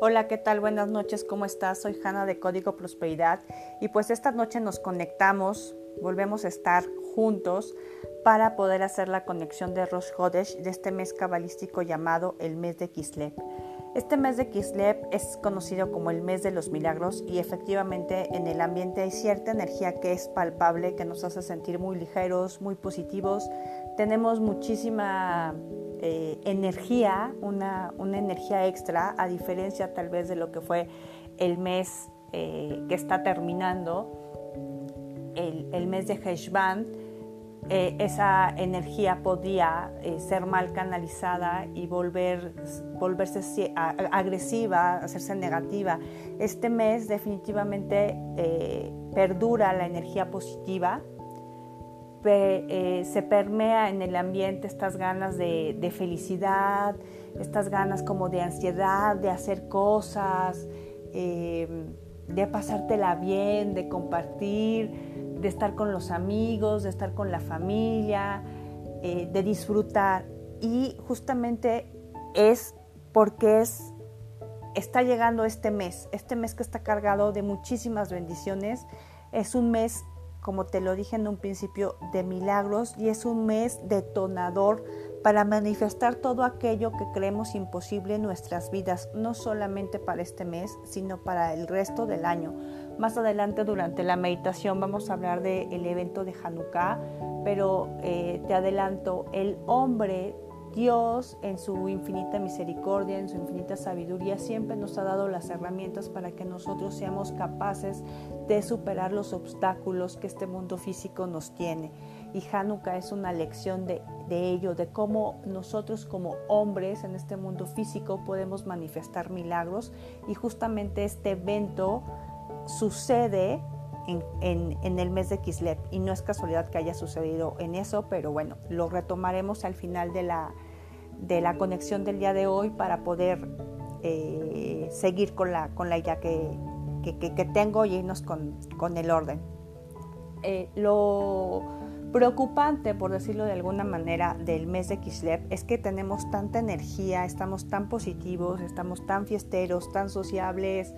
Hola, ¿qué tal? Buenas noches, ¿cómo estás? Soy Hanna de Código Prosperidad y pues esta noche nos conectamos, volvemos a estar juntos para poder hacer la conexión de Rosh Hodesh de este mes cabalístico llamado el mes de Kislev. Este mes de Kislev es conocido como el mes de los milagros y efectivamente en el ambiente hay cierta energía que es palpable, que nos hace sentir muy ligeros, muy positivos. Tenemos muchísima eh, energía, una, energía extra, a diferencia tal vez de lo que fue el mes eh, que está terminando, el, mes de Heshvan, eh, esa energía podía ser mal canalizada y volver, volverse agresiva, hacerse negativa. Este mes definitivamente perdura la energía positiva, eh, se permea en el ambiente estas ganas de, felicidad, estas ganas como de ansiedad, de hacer cosas, em, de pasártela bien, de compartir, de estar con los amigos, de estar con la familia, eh, de disfrutar. Y justamente es porque es, está llegando este mes, este mes que está cargado de muchísimas bendiciones, es un mes como te lo dije en un principio, de milagros y es un mes detonador para manifestar todo aquello que creemos imposible en nuestras vidas, no solamente para este mes, sino para el resto del año. Más adelante durante la meditación vamos a hablar del evento de Hanukkah, pero eh, te adelanto, el hombre Dios, en su infinita misericordia, en su infinita sabiduría, siempre nos ha dado las herramientas para que nosotros seamos capaces de superar los obstáculos que este mundo físico nos tiene. Y Hanukkah es una lección de, de ello, de cómo nosotros como hombres en este mundo físico podemos manifestar milagros. Y justamente este evento sucede en, el mes de Kislev. Y no es casualidad que haya sucedido en eso, pero bueno, lo retomaremos al final de la, de la conexión del día de hoy para poder eh, seguir con la, con la idea que, que, tengo y irnos con, con el orden. Eh, lo preocupante, por decirlo de alguna manera, del mes de Kislev es que tenemos tanta energía, estamos tan positivos, estamos tan fiesteros, tan sociables,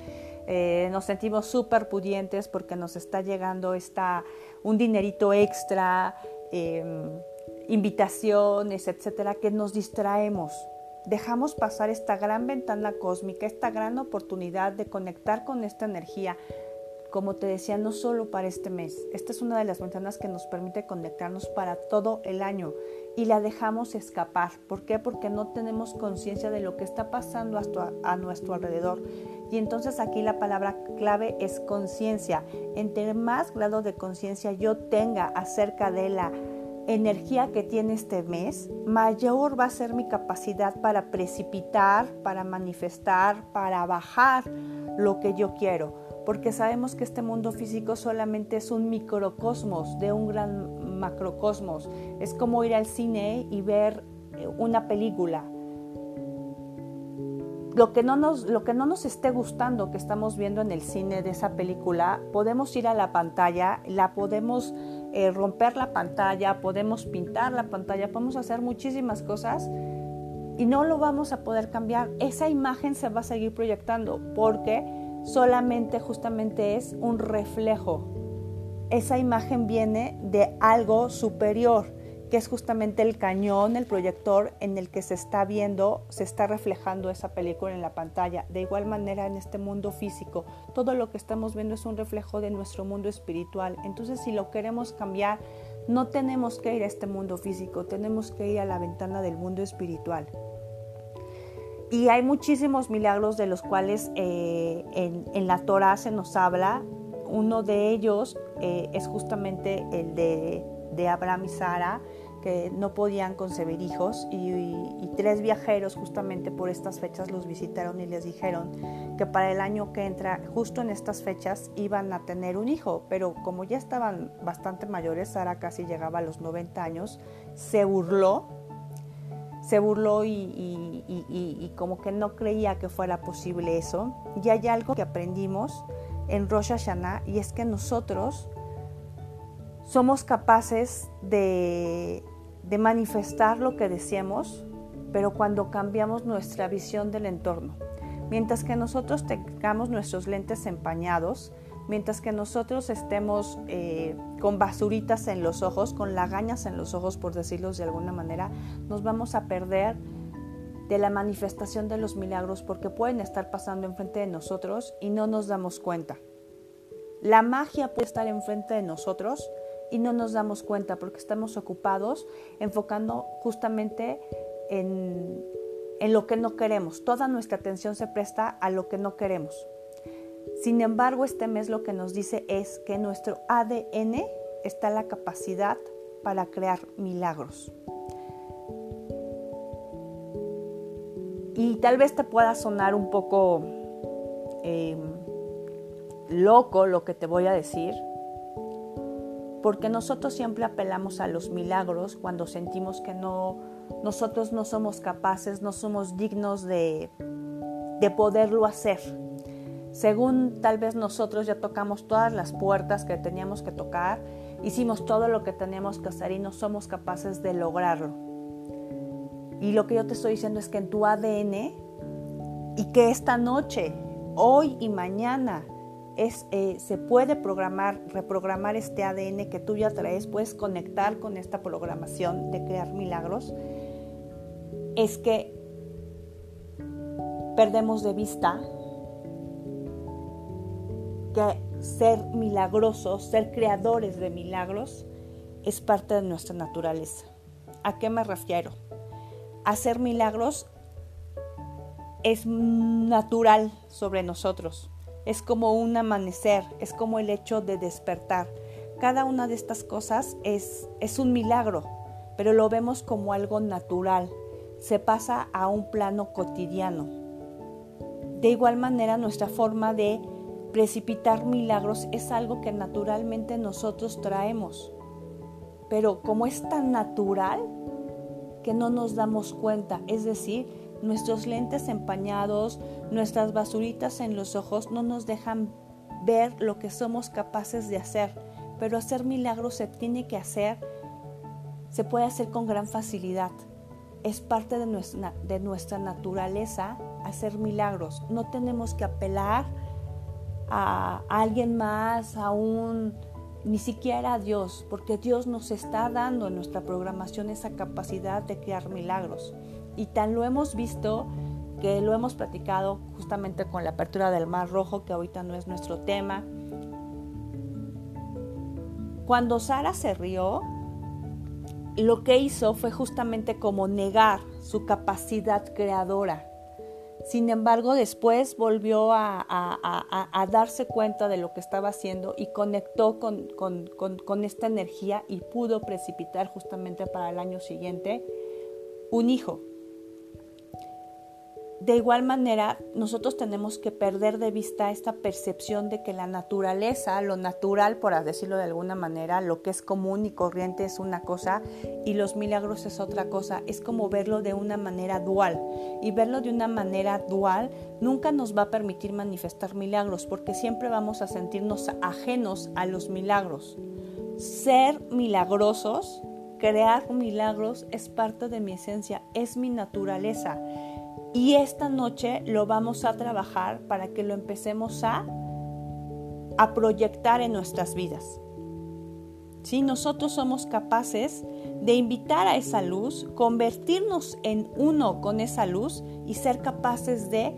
eh, nos sentimos súper pudientes porque nos está llegando esta, un dinerito extra, em, invitaciones, etcétera, que nos distraemos. Dejamos pasar esta gran ventana cósmica, esta gran oportunidad de conectar con esta energía como te decía, no solo para este mes. Esta es una de las ventanas que nos permite conectarnos para todo el año y la dejamos escapar. ¿Por qué? Porque no tenemos conciencia de lo que está pasando a nuestro alrededor. Y entonces aquí la palabra clave es conciencia. Entre más grado de conciencia yo tenga acerca de la energía que tiene este mes, mayor va a ser mi capacidad para precipitar, para manifestar, para bajar lo que yo quiero porque sabemos que este mundo físico solamente es un microcosmos de un gran macrocosmos. Es como ir al cine y ver eh, una película. Lo que, no nos, lo que no nos esté gustando que estamos viendo en el cine de esa película, podemos ir a la pantalla, la podemos eh, romper la pantalla, podemos pintar la pantalla, podemos hacer muchísimas cosas y no lo vamos a poder cambiar. Esa imagen se va a seguir proyectando porque solamente justamente es un reflejo. Esa imagen viene de algo superior, que es justamente el cañón, el proyector en el que se está viendo, se está reflejando esa película en la pantalla. De igual manera en este mundo físico, todo lo que estamos viendo es un reflejo de nuestro mundo espiritual. Entonces si lo queremos cambiar, no tenemos que ir a este mundo físico, tenemos que ir a la ventana del mundo espiritual. Y hay muchísimos milagros de los cuales eh, en, la Torah se nos habla. Uno de ellos eh, es justamente el de, Abraham y Sara, que no podían concebir hijos y, tres viajeros justamente por estas fechas los visitaron y les dijeron que para el año que entra, justo en estas fechas, iban a tener un hijo, pero como ya estaban bastante mayores, Sara casi llegaba a los 90 años, se burló se burló y, como que no creía que fuera posible eso. Y hay algo que aprendimos en Rosh Hashanah y es que nosotros somos capaces de, de manifestar lo que deseamos, pero cuando cambiamos nuestra visión del entorno. Mientras que nosotros tengamos nuestros lentes empañados, mientras que nosotros estemos eh, con basuritas en los ojos, con lagañas en los ojos, por decirlo de alguna manera, nos vamos a perder de la manifestación de los milagros porque pueden estar pasando enfrente de nosotros y no nos damos cuenta. La magia puede estar enfrente de nosotros y no nos damos cuenta porque estamos ocupados enfocando justamente en, en lo que no queremos. Toda nuestra atención se presta a lo que no queremos. Sin embargo, este mes lo que nos dice es que en nuestro ADN está la capacidad para crear milagros. Y tal vez te pueda sonar un poco eh, loco lo que te voy a decir, porque nosotros siempre apelamos a los milagros cuando sentimos que no, nosotros no somos capaces, no somos dignos de, de poderlo hacer. Según tal vez nosotros ya tocamos todas las puertas que teníamos que tocar, hicimos todo lo que teníamos que hacer y no somos capaces de lograrlo. Y lo que yo te estoy diciendo es que en tu ADN y que esta noche, hoy y mañana, eh, se puede programar, reprogramar este ADN que tú ya traes, puedes conectar con esta programación de crear milagros, es que perdemos de vista que ser milagrosos, ser creadores de milagros, es parte de nuestra naturaleza. ¿A qué me refiero? Hacer milagros es natural sobre nosotros es como un amanecer, es como el hecho de despertar. Cada una de estas cosas es, es un milagro, pero lo vemos como algo natural, se pasa a un plano cotidiano. De igual manera, nuestra forma de precipitar milagros es algo que naturalmente nosotros traemos, pero como es tan natural que no nos damos cuenta, es decir, Nuestros lentes empañados, nuestras basuritas en los ojos no nos dejan ver lo que somos capaces de hacer, pero hacer milagros se tiene que hacer, se puede hacer con gran facilidad. Es parte de nuestra, naturaleza hacer milagros. No tenemos que apelar a, a alguien más, a un ni siquiera a Dios, porque Dios nos está dando en nuestra programación esa capacidad de crear milagros. Y tan lo hemos visto que lo hemos platicado justamente con la apertura del Mar Rojo, que ahorita no es nuestro tema. Cuando Sara se rió, lo que hizo fue justamente como negar su capacidad creadora. Sin embargo, después volvió a, darse cuenta de lo que estaba haciendo y conectó con, con esta energía y pudo precipitar justamente para el año siguiente un hijo. De igual manera, nosotros tenemos que perder de vista esta percepción de que la naturaleza, lo natural, por decirlo de alguna manera, lo que es común y corriente es una cosa y los milagros es otra cosa. Es como verlo de una manera dual. Y verlo de una manera dual nunca nos va a permitir manifestar milagros porque siempre vamos a sentirnos ajenos a los milagros. Ser milagrosos, crear milagros es parte de mi esencia, es mi naturaleza y esta noche lo vamos a trabajar para que lo empecemos a, a proyectar en nuestras vidas. Si nosotros somos capaces de invitar a esa luz, convertirnos en uno con esa luz y ser capaces de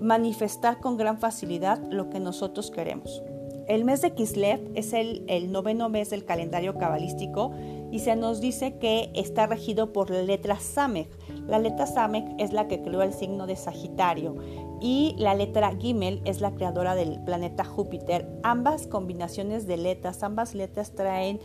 manifestar con gran facilidad lo que nosotros queremos. El mes de Kislev es el, el, noveno mes del calendario cabalístico y se nos dice que está regido por la letra Samech. La letra Samech es la que creó el signo de Sagitario y la letra Gimel es la creadora del planeta Júpiter. Ambas combinaciones de letras, ambas letras traen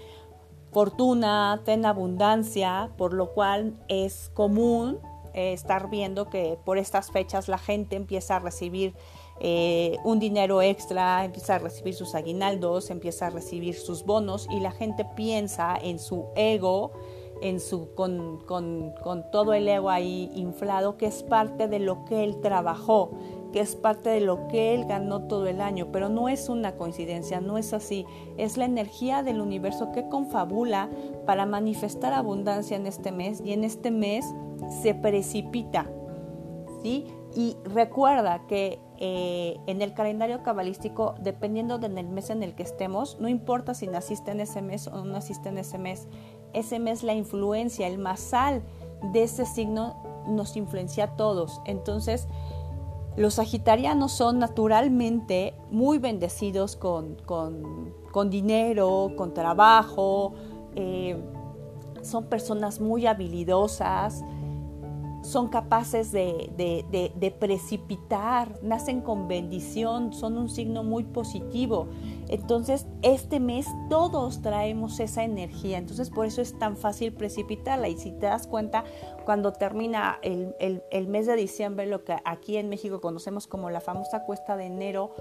fortuna, traen abundancia, por lo cual es común eh, estar viendo que por estas fechas la gente empieza a recibir eh, un dinero extra, empieza a recibir sus aguinaldos, empieza a recibir sus bonos y la gente piensa en su ego, en su, con, con, con todo el ego ahí inflado, que es parte de lo que él trabajó, que es parte de lo que él ganó todo el año, pero no es una coincidencia, no es así, es la energía del universo que confabula para manifestar abundancia en este mes y en este mes se precipita, ¿sí? Y recuerda que eh, en el calendario cabalístico, dependiendo del mes en el que estemos, no importa si naciste en ese mes o no naciste en ese mes, ese mes la influencia, el masal de ese signo nos influencia a todos. Entonces, los sagitarianos son naturalmente muy bendecidos con, dinero, con trabajo, eh, son personas muy habilidosas, son capaces de, precipitar, nacen con bendición, son un signo muy positivo. Entonces, este mes todos traemos esa energía, entonces por eso es tan fácil precipitarla. Y si te das cuenta, cuando termina el, el mes de diciembre, lo que aquí en México conocemos como la famosa cuesta de enero,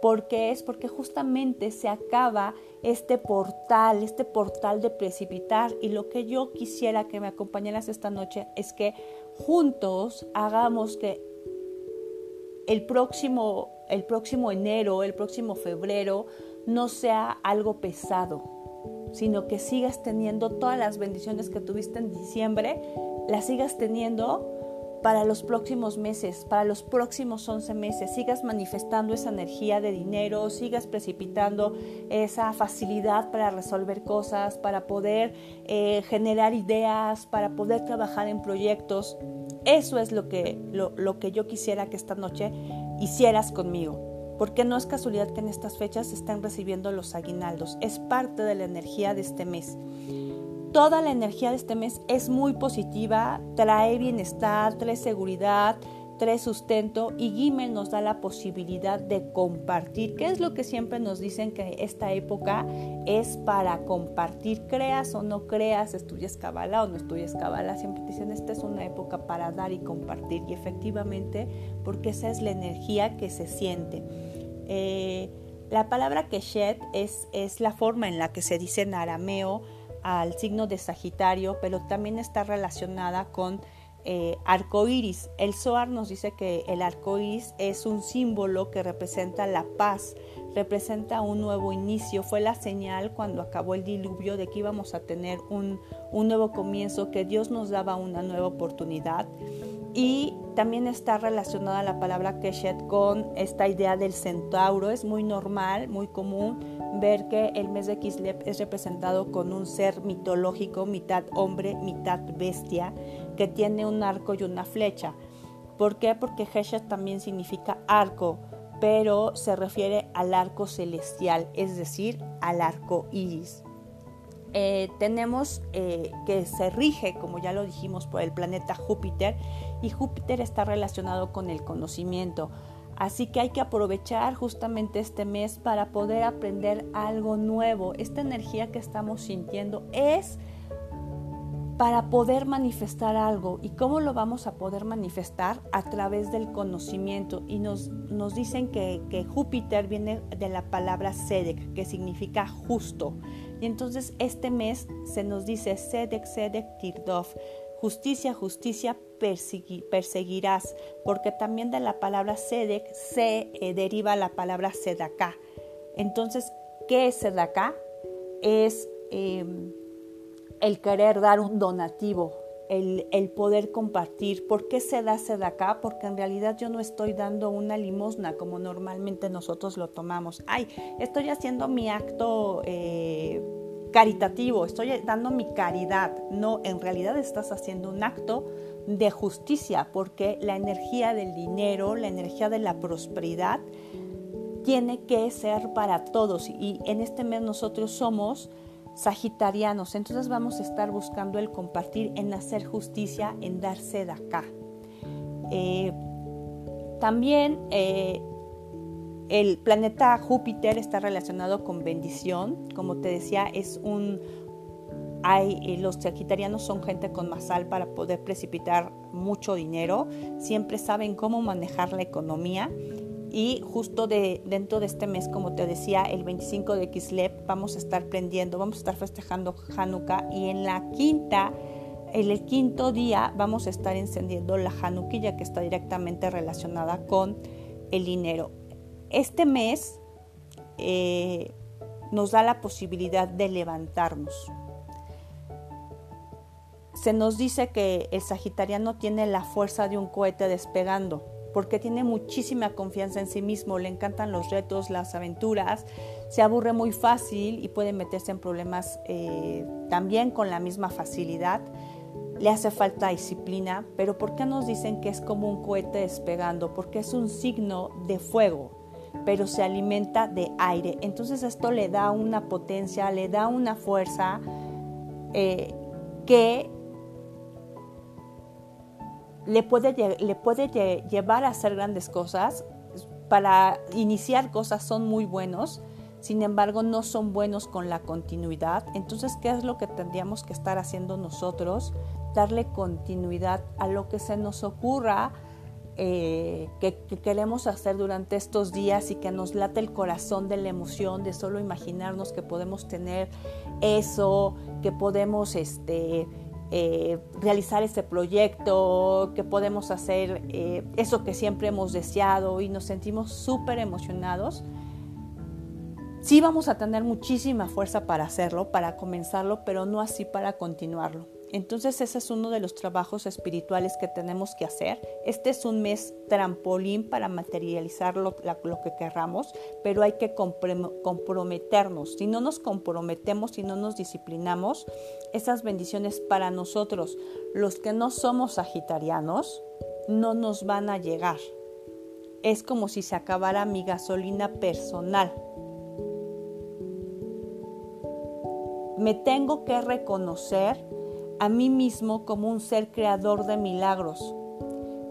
¿Por qué es? Porque justamente se acaba este portal, este portal de precipitar. Y lo que yo quisiera que me acompañaras esta noche es que juntos hagamos que el próximo, el próximo enero, el próximo febrero, no sea algo pesado, sino que sigas teniendo todas las bendiciones que tuviste en diciembre, las sigas teniendo para los próximos meses, para los próximos 11 meses. Sigas manifestando esa energía de dinero, sigas precipitando esa facilidad para resolver cosas, para poder eh, generar ideas, para poder trabajar en proyectos. Eso es lo que, lo, lo que yo quisiera que esta noche hicieras conmigo. Porque no es casualidad que en estas fechas se estén recibiendo los aguinaldos. Es parte de la energía de este mes. Toda la energía de este mes es muy positiva, trae bienestar, trae seguridad, trae sustento y Gimel nos da la posibilidad de compartir, que es lo que siempre nos dicen que esta época es para compartir, creas o no creas, estudias cabala o no estudias cabala, siempre dicen esta es una época para dar y compartir y efectivamente porque esa es la energía que se siente. Eh, la palabra keshet es, es la forma en la que se dice en arameo, al signo de Sagitario, pero también está relacionada con eh, arco iris. El Zohar nos dice que el arco iris es un símbolo que representa la paz, representa un nuevo inicio. Fue la señal cuando acabó el diluvio de que íbamos a tener un, un nuevo comienzo, que Dios nos daba una nueva oportunidad. Y también está relacionada la palabra Keshet con esta idea del centauro. Es muy normal, muy común ver que el mes de Kislev es representado con un ser mitológico, mitad hombre, mitad bestia, que tiene un arco y una flecha. ¿Por qué? Porque Keshet también significa arco, pero se refiere al arco celestial, es decir, al arco iris. Eh, tenemos eh, que se rige, como ya lo dijimos, por el planeta Júpiter y Júpiter está relacionado con el conocimiento. Así que hay que aprovechar justamente este mes para poder aprender algo nuevo. Esta energía que estamos sintiendo es para poder manifestar algo. ¿Y cómo lo vamos a poder manifestar? A través del conocimiento. Y nos, nos dicen que, que, Júpiter viene de la palabra Sedek, que significa justo. Y entonces este mes se nos dice Sedek, Sedek, Tirdov. Justicia, justicia, perseguirás, porque también de la palabra Sedek se eh, deriva la palabra Sedaká. Entonces, ¿qué es Sedaká? Es em, el querer dar un donativo, el, el, poder compartir. ¿Por qué se da? Porque en realidad yo no estoy dando una limosna como normalmente nosotros lo tomamos. Ay, estoy haciendo mi acto. Eh, caritativo, estoy dando mi caridad. No, en realidad estás haciendo un acto de justicia, porque la energía del dinero, la energía de la prosperidad, tiene que ser para todos. Y en este mes nosotros somos sagitarianos, entonces vamos a estar buscando el compartir, en hacer justicia, en darse de acá. Eh, también eh, el planeta Júpiter está relacionado con bendición, como te decía, es un hay, los sagitarianos son gente con más sal para poder precipitar mucho dinero, siempre saben cómo manejar la economía y justo de, dentro de este mes, como te decía, el 25 de Kislev vamos a estar prendiendo, vamos a estar festejando Hanukkah y en la quinta, en el quinto día vamos a estar encendiendo la Hanukkah que está directamente relacionada con el dinero. Este mes eh, nos da la posibilidad de levantarnos. Se nos dice que el sagitariano tiene la fuerza de un cohete despegando. porque tiene muchísima confianza en sí mismo, le encantan los retos, las aventuras, se aburre muy fácil y puede meterse en problemas eh, también con la misma facilidad. Le hace falta disciplina, pero ¿por qué nos dicen que es como un cohete despegando? Porque es un signo de fuego, pero se alimenta de aire. Entonces esto le da una potencia, le da una fuerza eh, que le puede, le puede llevar a hacer grandes cosas. Para iniciar cosas son muy buenos, sin embargo no son buenos con la continuidad. Entonces, ¿qué es lo que tendríamos que estar haciendo nosotros? Darle continuidad a lo que se nos ocurra eh, que, queremos hacer durante estos días y que nos late el corazón de la emoción de solo imaginarnos que podemos tener eso, que podemos este, eh, realizar ese proyecto, que podemos hacer eh, eso que siempre hemos deseado y nos sentimos súper emocionados. Sí vamos a tener muchísima fuerza para hacerlo, para comenzarlo, pero no así para continuarlo. Entonces ese es uno de los trabajos espirituales que tenemos que hacer. Este es un mes trampolín para materializar lo, que querramos, pero hay que comprometernos. Si no nos comprometemos, si no nos disciplinamos, esas bendiciones para nosotros, los que no somos sagitarianos, no nos van a llegar. Es como si se acabara mi gasolina personal. Me tengo que reconocer a mí mismo como un ser creador de milagros,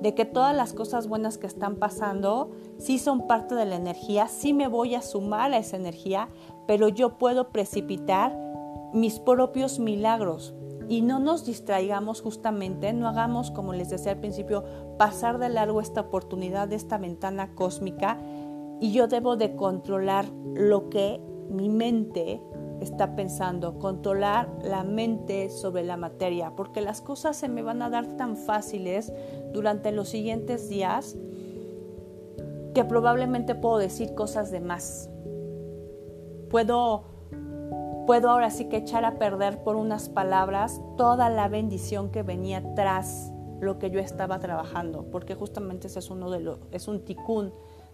de que todas las cosas buenas que están pasando sí son parte de la energía, sí me voy a sumar a esa energía, pero yo puedo precipitar mis propios milagros. Y no nos distraigamos justamente, no hagamos, como les decía al principio, pasar de largo esta oportunidad, de esta ventana cósmica, y yo debo de controlar lo que mi mente está pensando, controlar la mente sobre la materia, porque las cosas se me van a dar tan fáciles durante los siguientes días que probablemente puedo decir cosas de más. Puedo, puedo ahora sí que echar a perder por unas palabras toda la bendición que venía tras lo que yo estaba trabajando, porque justamente ese es uno de los, es un ticún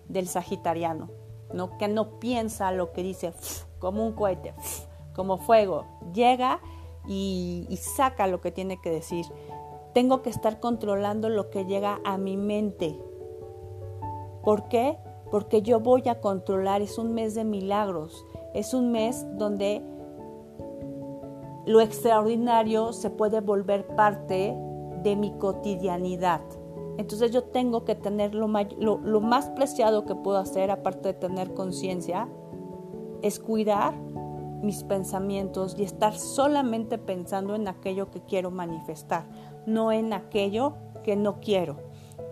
del sagitariano, ¿no? que no piensa lo que dice como un cohete, como fuego. Llega y, saca lo que tiene que decir. Tengo que estar controlando lo que llega a mi mente. ¿Por qué? Porque yo voy a controlar, es un mes de milagros, es un mes donde lo extraordinario se puede volver parte de mi cotidianidad. Entonces yo tengo que tener lo, lo más preciado que puedo hacer, aparte de tener conciencia, es cuidar mis pensamientos y estar solamente pensando en aquello que quiero manifestar, no en aquello que no quiero.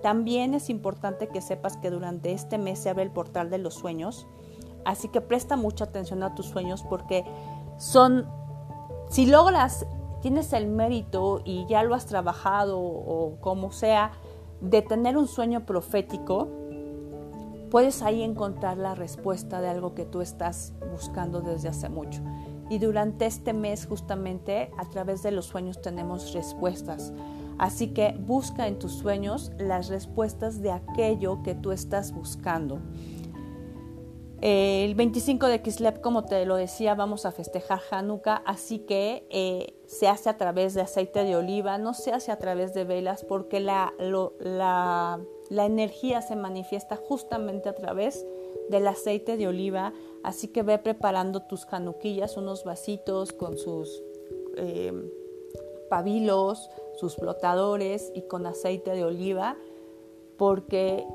También es importante que sepas que durante este mes se abre el portal de los sueños, así que presta mucha atención a tus sueños porque son, si logras, tienes el mérito y ya lo has trabajado o como sea, de tener un sueño profético, puedes ahí encontrar la respuesta de algo que tú estás buscando desde hace mucho. Y durante este mes justamente a través de los sueños tenemos respuestas. Así que busca en tus sueños las respuestas de aquello que tú estás buscando. El 25 de Kislev, como te lo decía, vamos a festejar Hanukkah, así que eh, se hace a través de aceite de oliva, no se hace a través de velas, porque la, la la energía se manifiesta justamente a través del aceite de oliva, así que ve preparando tus januquillas, unos vasitos con sus eh, pabilos, sus flotadores y con aceite de oliva, porque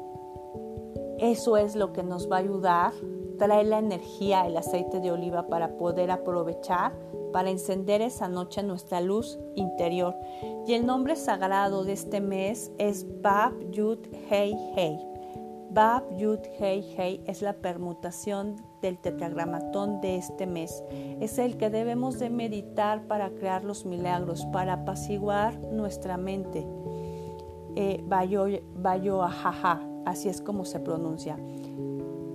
eso es lo que nos va a ayudar, trae la energía, el aceite de oliva para poder aprovechar para encender esa noche nuestra luz interior. Y el nombre sagrado de este mes es Bab Yud Hei Hei. Bab Yud Hei Hei es la permutación del tetragramatón de este mes. Es el que debemos de meditar para crear los milagros, para apaciguar nuestra mente. Eh, bayo, bayo ajaja, así es como se pronuncia.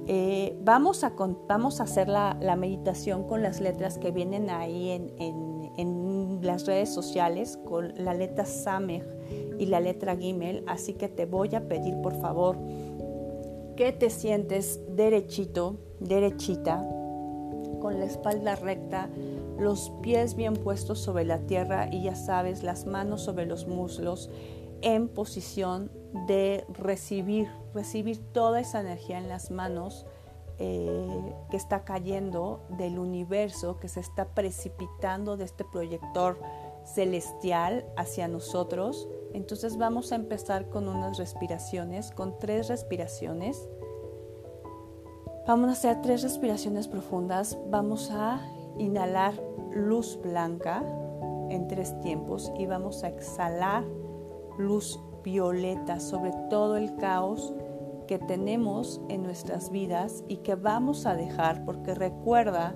Eh, vamos, a, vamos a hacer la, meditación con las letras que vienen ahí en, las redes sociales con la letra Samej y la letra Gimel, así que te voy a pedir por favor que te sientes derechito, derechita, con la espalda recta, los pies bien puestos sobre la tierra y ya sabes, las manos sobre los muslos en posición de recibir, recibir toda esa energía en las manos eh, que está cayendo del universo, que se está precipitando de este proyector celestial hacia nosotros. Entonces vamos a empezar con unas respiraciones, con tres respiraciones. Vamos a hacer tres respiraciones profundas. Vamos a inhalar luz blanca en tres tiempos y vamos a exhalar luz sobre todo el caos que tenemos en nuestras vidas y que vamos a dejar, porque recuerda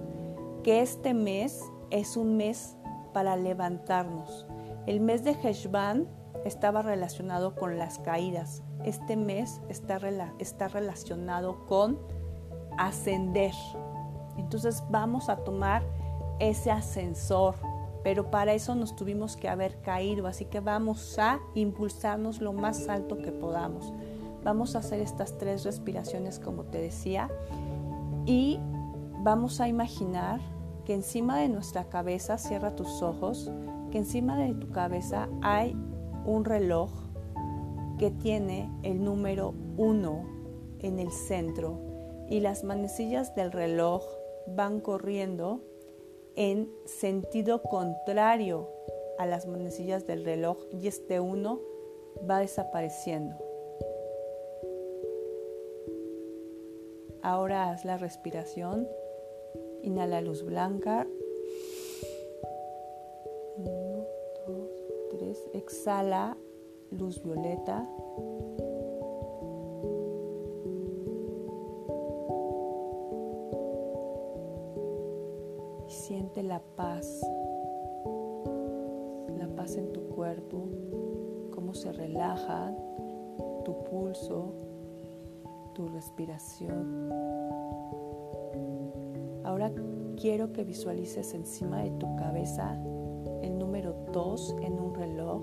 que este mes es un mes para levantarnos. El mes de Heshvan estaba relacionado con las caídas. Este mes está, está relacionado con ascender. Entonces vamos a tomar ese ascensor, pero para eso nos tuvimos que haber caído, así que vamos a impulsarnos lo más alto que podamos. Vamos a hacer estas tres respiraciones como te decía y vamos a imaginar que encima de nuestra cabeza, cierra tus ojos, que encima de tu cabeza hay un reloj que tiene el número uno en el centro y las manecillas del reloj van corriendo en sentido contrario a las manecillas del reloj y este uno va desapareciendo. Ahora haz la respiración. Inhala luz blanca. Uno, dos, tres. Exhala luz violeta. Siente la paz. La paz en tu cuerpo. Cómo se relaja tu pulso tu respiración. Ahora quiero que visualices encima de tu cabeza el número 2 en un reloj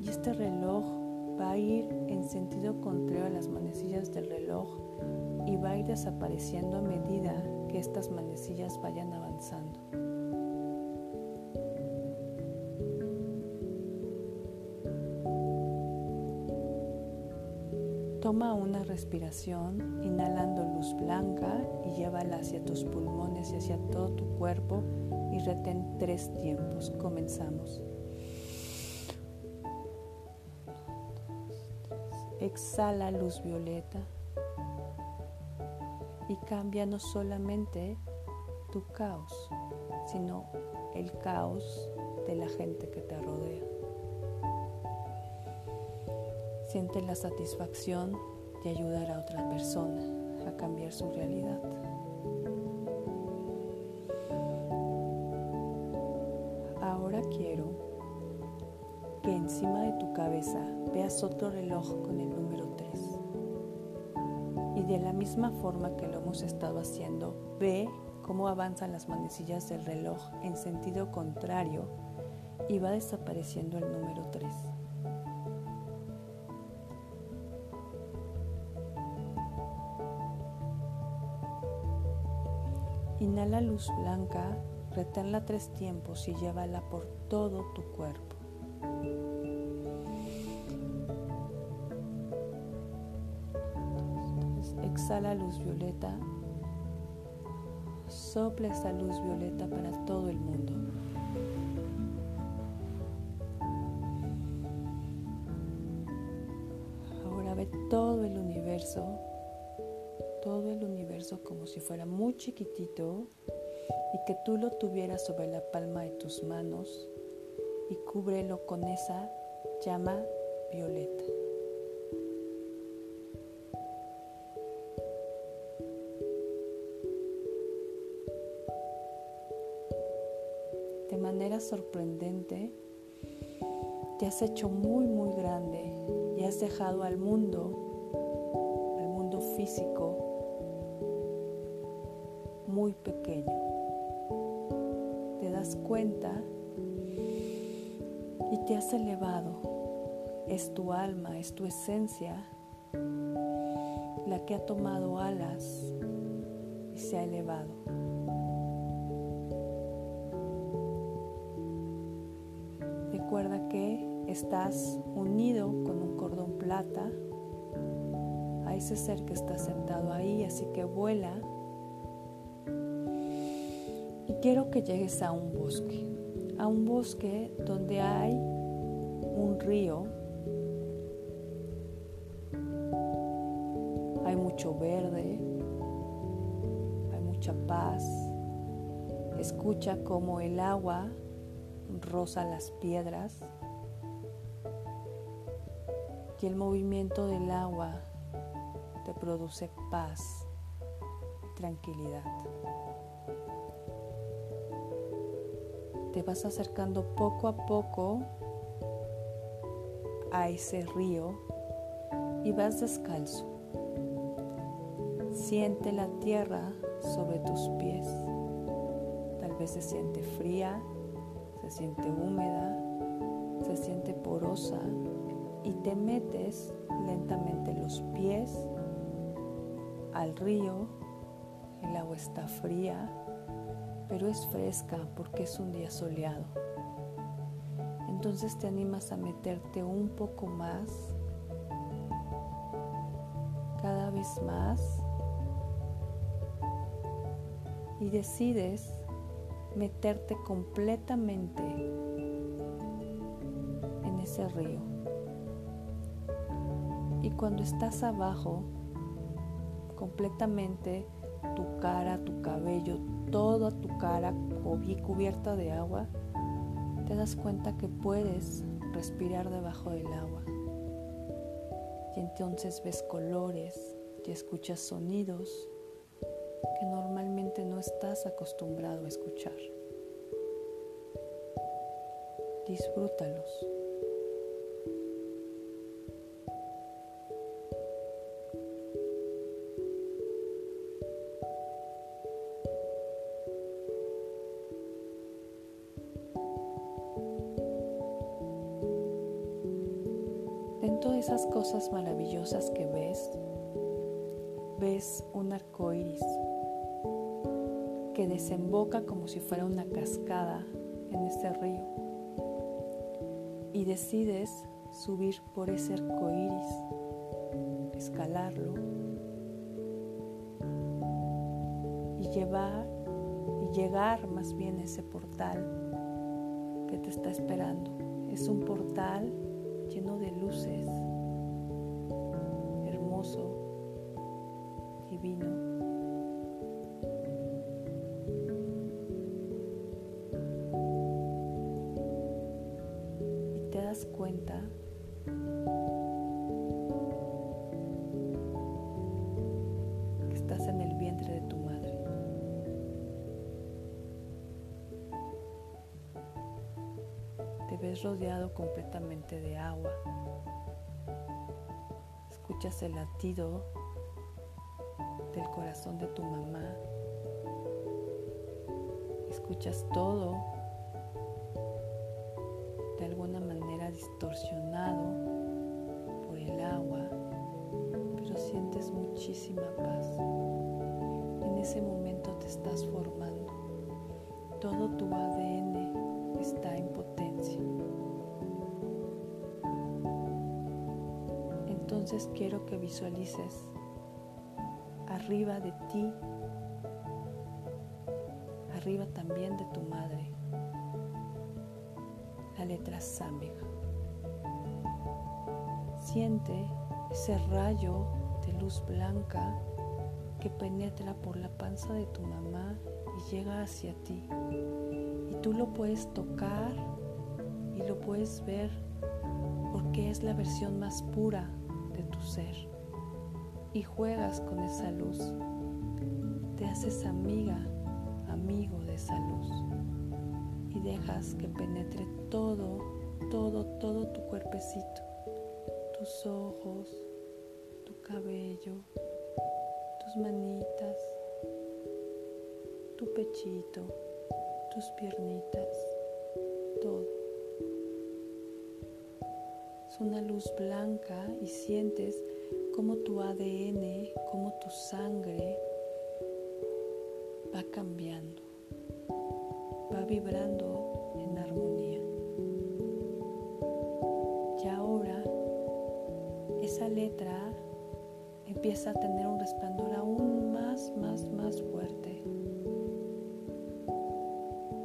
y este reloj va a ir en sentido contrario a las manecillas del reloj y va a ir desapareciendo a medida que estas manecillas vayan avanzando. Toma una respiración inhalando luz blanca y llévala hacia tus pulmones y hacia todo tu cuerpo y retén tres tiempos. Comenzamos. Exhala luz violeta cambia no solamente tu caos, sino el caos de la gente que te rodea. Siente la satisfacción de ayudar a otra persona a cambiar su realidad. Ahora quiero que encima de tu cabeza veas otro reloj con el número 3. Y de la misma forma que lo hemos estado haciendo, ve cómo avanzan las manecillas del reloj en sentido contrario y va desapareciendo el número 3. Inhala luz blanca, reténla tres tiempos y llévala por todo tu cuerpo. Exhala luz violeta. Sopla esa luz violeta para todo el mundo. Ahora ve todo el universo todo el universo como si fuera muy chiquitito y que tú lo tuvieras sobre la palma de tus manos y cúbrelo con esa llama violeta. De manera sorprendente, te has hecho muy, muy grande y has dejado al mundo, al mundo físico, muy pequeño. Te das cuenta y te has elevado. Es tu alma, es tu esencia la que ha tomado alas y se ha elevado. Estás unido con un cordón plata a ese ser que está sentado ahí, así que vuela. Y quiero que llegues a un bosque, a un bosque donde hay un río, hay mucho verde, hay mucha paz. Escucha cómo el agua roza las piedras y el movimiento del agua te produce paz tranquilidad. Te vas acercando poco a poco a ese río y vas descalzo. Siente la tierra sobre tus pies. Tal vez se siente fría, se siente húmeda, se siente porosa y te metes lentamente los pies al río. El agua está fría, pero es fresca porque es un día soleado. Entonces te animas a meterte un poco más, cada vez más, y decides meterte completamente en ese río. Y cuando estás abajo, completamente tu cara, tu cabello, toda tu cara cubierta de agua, te das cuenta que puedes respirar debajo del agua. Y entonces ves colores y escuchas sonidos que normalmente no estás acostumbrado a escuchar. Disfrútalos. Esas cosas maravillosas que ves, ves un arco iris que desemboca como si fuera una cascada en ese río y decides subir por ese arco iris, escalarlo y llevar y llegar más bien a ese portal que te está esperando. Es un portal lleno de luces, Rodeado completamente de agua escuchas el latido del corazón de tu mamá, escuchas todo de alguna manera distorsionado por el agua, pero sientes muchísima paz. En ese momento te estás formando, todo tu ADN está en potencia. Entonces quiero que visualices arriba de ti, arriba también de tu madre, la letra Sambiga. Siente ese rayo de luz blanca que penetra por la panza de tu mamá y llega hacia ti. Y tú lo puedes tocar y lo puedes ver porque es la versión más pura tu ser y juegas con esa luz. Te haces amiga, amigo de esa luz y dejas que penetre todo, todo, todo tu cuerpecito, tus ojos, tu cabello, tus manitas, tu pechito, tus piernitas, todo. Una luz blanca y sientes como tu ADN, como tu sangre va cambiando, va vibrando en armonía. Y ahora esa letra empieza a tener un resplandor aún más, más, más fuerte.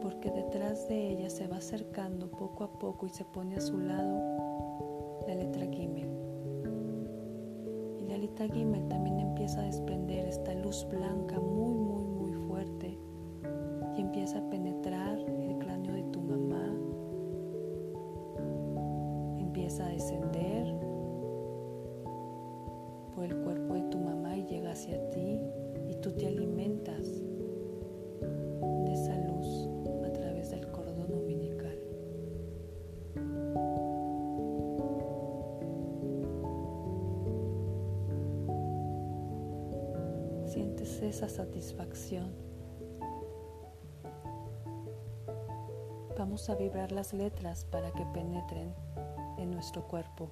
Porque detrás de ella se va acercando poco a poco y se pone a su lado la letra Gimel. Y la letra Gimel también empieza a desprender esta luz blanca muy, muy, muy fuerte y empieza a penetrar satisfacción. Vamos a vibrar las letras para que penetren en nuestro cuerpo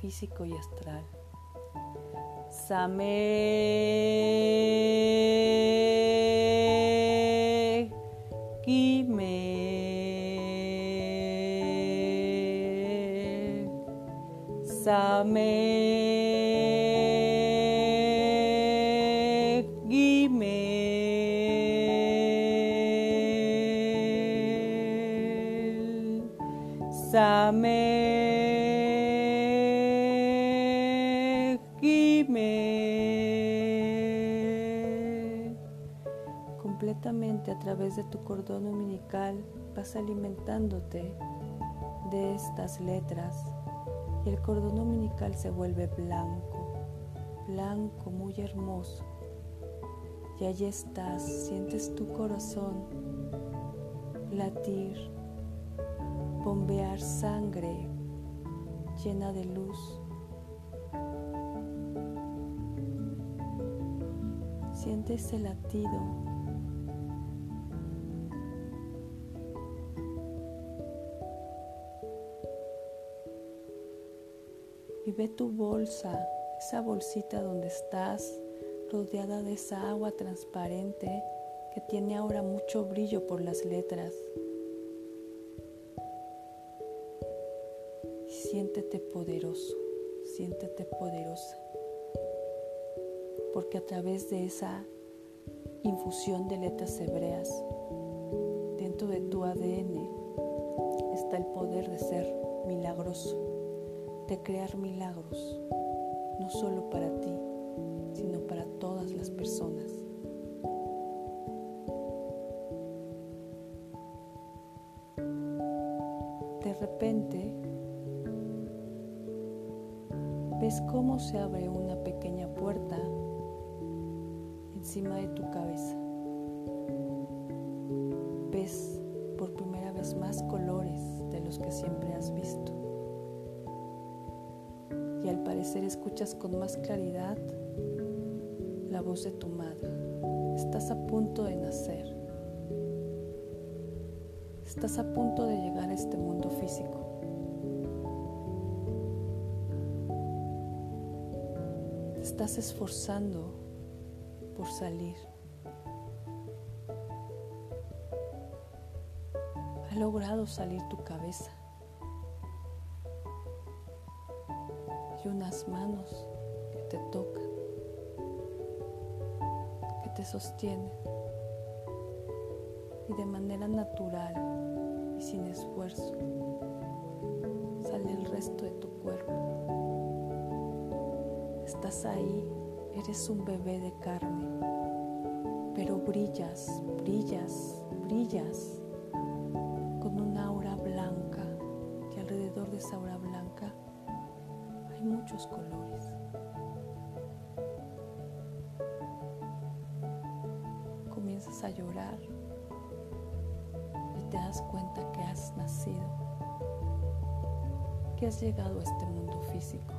físico y astral. Same cordón umbilical vas alimentándote de estas letras y el cordón umbilical se vuelve blanco, blanco, muy hermoso. Y allí estás, sientes tu corazón latir, bombear sangre llena de luz. Sientes ese latido y ve tu bolsa, esa bolsita donde estás rodeada de esa agua transparente que tiene ahora mucho brillo por las letras. siéntete poderoso, siéntete poderosa, porque a través de esa infusión de letras hebreas, dentro de tu ADN está el poder de ser milagroso de crear milagros, no solo para ti, sino para todas las personas. De repente, ves cómo se abre una pequeña puerta encima de tu cabeza. Ves por primera vez más colores de los que siempre has visto y al parecer escuchas con más claridad la voz de tu madre. Estás a punto de nacer. Estás a punto de llegar a este mundo físico. Te estás esforzando por salir. Ha logrado salir tu cabeza. Unas manos que te tocan, que te sostienen y de manera natural y sin esfuerzo sale el resto de tu cuerpo. Estás ahí, eres un bebé de carne, pero brillas, brillas, brillas Y te das cuenta que has nacido, que has llegado a este mundo físico.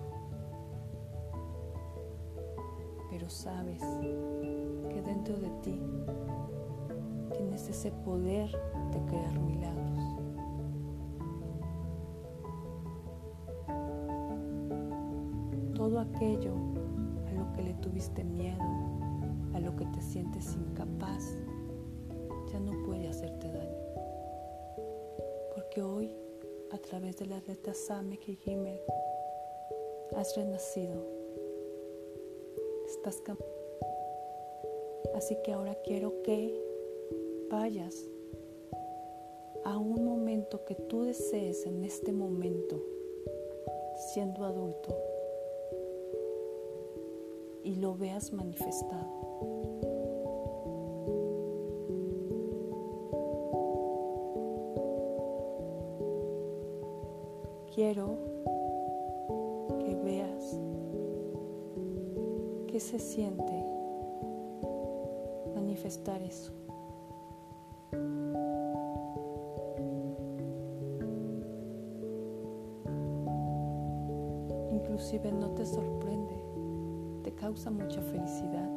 Pero sabes que dentro de ti tienes ese poder de crear milagros. todo aquello a lo que le tuviste miedo, a lo que te sientes incapaz, ya no puede hacerte daño. Porque hoy, a través de las letras Samek y Gimel, has renacido. Estás Así que ahora quiero que vayas a un momento que tú desees en este momento, siendo adulto, y lo veas manifestado. Quiero que veas qué se siente manifestar eso. Inclusive no te sorprende, te causa mucha felicidad,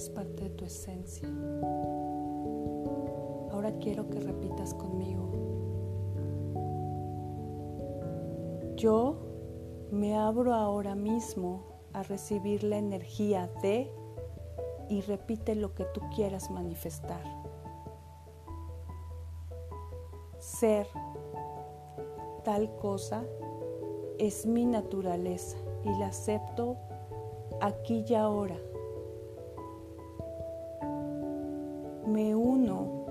Es parte de tu esencia. Ahora quiero que repitas conmigo Yo me abro ahora mismo a recibir la energía de y repite lo que tú quieras manifestar. Ser tal cosa es mi naturaleza y la acepto aquí y ahora. Me uno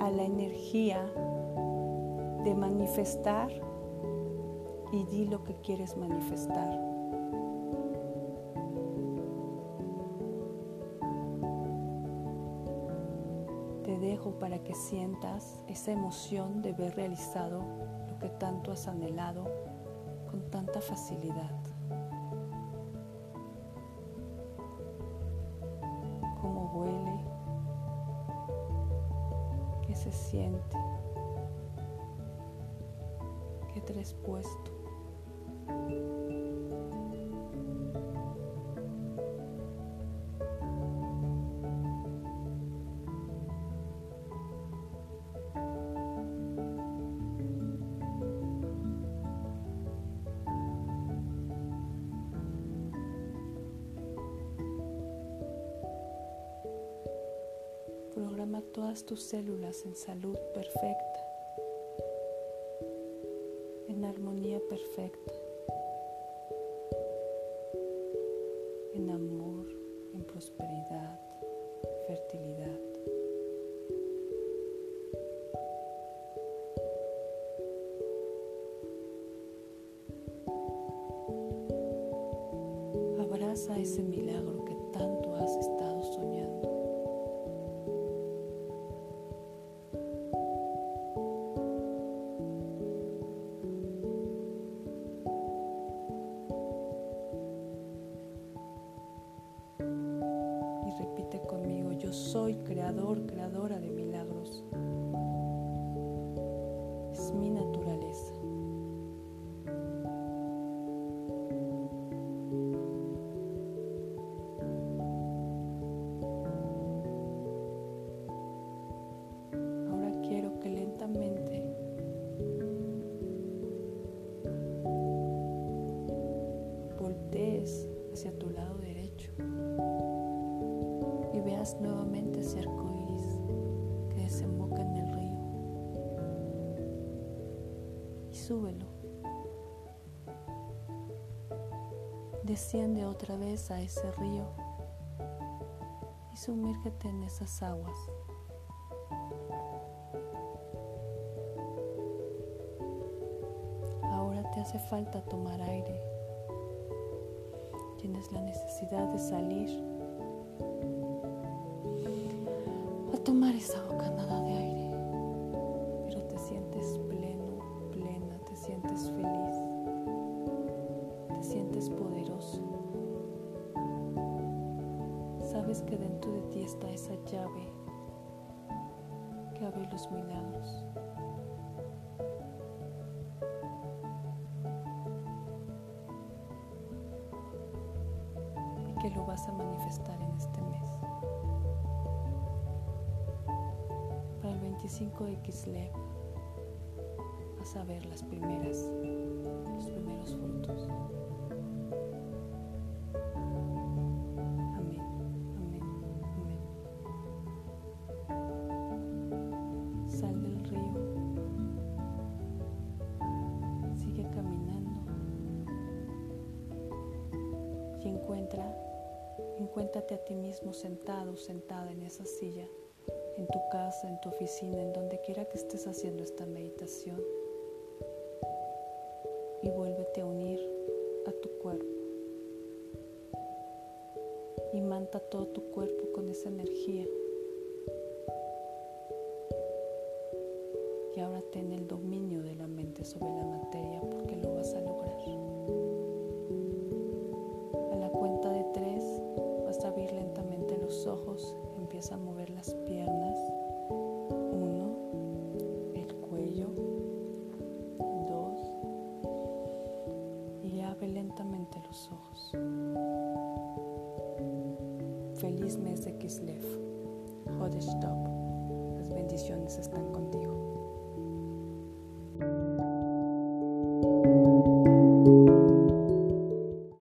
a la energía de manifestar y di lo que quieres manifestar. Te dejo para que sientas esa emoción de ver realizado lo que tanto has anhelado con tanta facilidad. Qué traes puesto. Programa todas tus células en salud perfecta, armonía nuevamente ese arco iris que desemboca en el río. Y súbelo. Desciende otra vez a ese río y sumérgete en esas aguas. Ahora te hace falta tomar aire. Tienes la necesidad de salir esa bocanada de aire, pero te sientes pleno, plena, te sientes feliz, te sientes poderoso. Sabes que dentro de ti está esa llave que abre los milagros. 5 de vas a ver las primeras, los primeros frutos. Amén, amén, amén. Sal del río, sigue caminando y encuentra, encuéntrate a ti mismo sentado, sentada en esa silla en tu casa, en tu oficina, en donde quiera que estés haciendo esta meditación y vuélvete a unir a tu cuerpo. Y manta todo tu cuerpo con esa energía. Y ahora ten el dominio de la mente sobre la materia porque lo vas a lograr. A la cuenta de tres vas a abrir lentamente los ojos, empieza a mover las Feliz mes de Kislev. Hodesh Top. Las bendiciones están contigo.